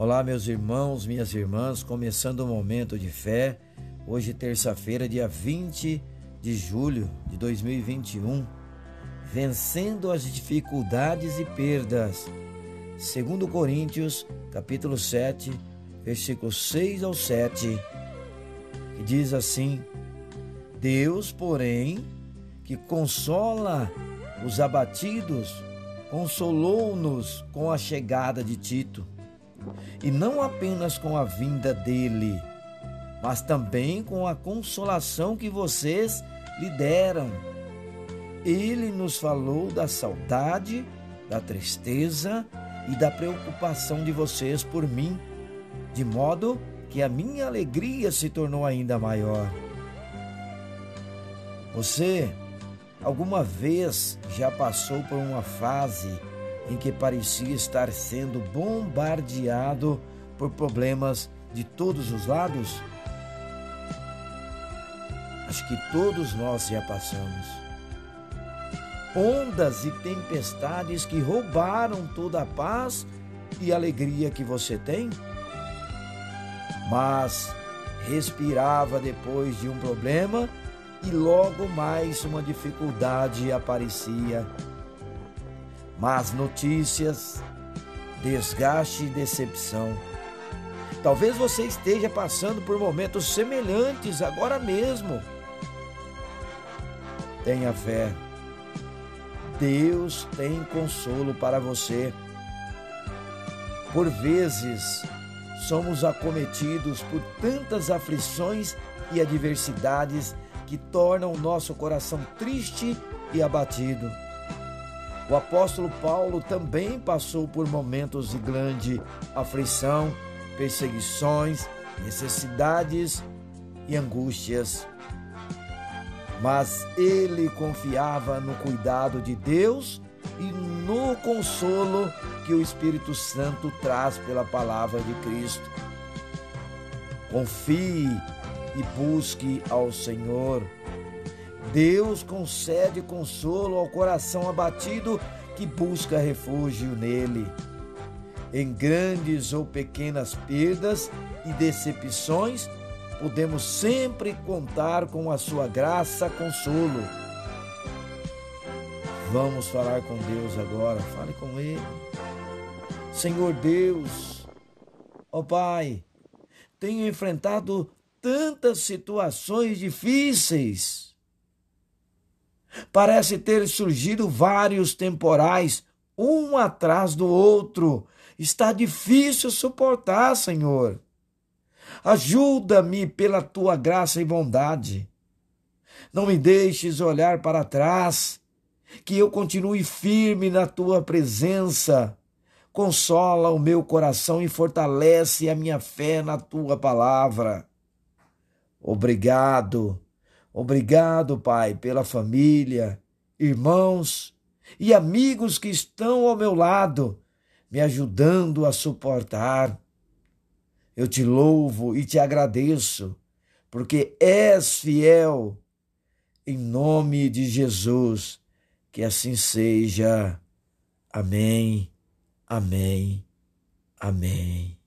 Olá, meus irmãos, minhas irmãs, começando o momento de fé. Hoje, terça-feira, dia 20 de julho de 2021. Vencendo as dificuldades e perdas. Segundo Coríntios, capítulo 7, versículos 6 ao 7, que diz assim: Deus, porém, que consola os abatidos, consolou-nos com a chegada de Tito e não apenas com a vinda dele, mas também com a consolação que vocês lhe deram. Ele nos falou da saudade, da tristeza e da preocupação de vocês por mim, de modo que a minha alegria se tornou ainda maior. Você alguma vez já passou por uma fase em que parecia estar sendo bombardeado por problemas de todos os lados? Acho que todos nós já passamos. Ondas e tempestades que roubaram toda a paz e alegria que você tem? Mas respirava depois de um problema e logo mais uma dificuldade aparecia más notícias, desgaste e decepção. Talvez você esteja passando por momentos semelhantes agora mesmo. Tenha fé. Deus tem consolo para você. Por vezes, somos acometidos por tantas aflições e adversidades que tornam o nosso coração triste e abatido. O apóstolo Paulo também passou por momentos de grande aflição, perseguições, necessidades e angústias. Mas ele confiava no cuidado de Deus e no consolo que o Espírito Santo traz pela palavra de Cristo. Confie e busque ao Senhor Deus concede consolo ao coração abatido que busca refúgio nele. Em grandes ou pequenas perdas e decepções, podemos sempre contar com a sua graça, consolo. Vamos falar com Deus agora, fale com Ele. Senhor Deus, ó oh Pai, tenho enfrentado tantas situações difíceis Parece ter surgido vários temporais, um atrás do outro. Está difícil suportar, Senhor. Ajuda-me pela tua graça e bondade. Não me deixes olhar para trás, que eu continue firme na tua presença. Consola o meu coração e fortalece a minha fé na tua palavra. Obrigado Obrigado, Pai, pela família, irmãos e amigos que estão ao meu lado, me ajudando a suportar. Eu te louvo e te agradeço, porque és fiel. Em nome de Jesus, que assim seja. Amém, amém, amém.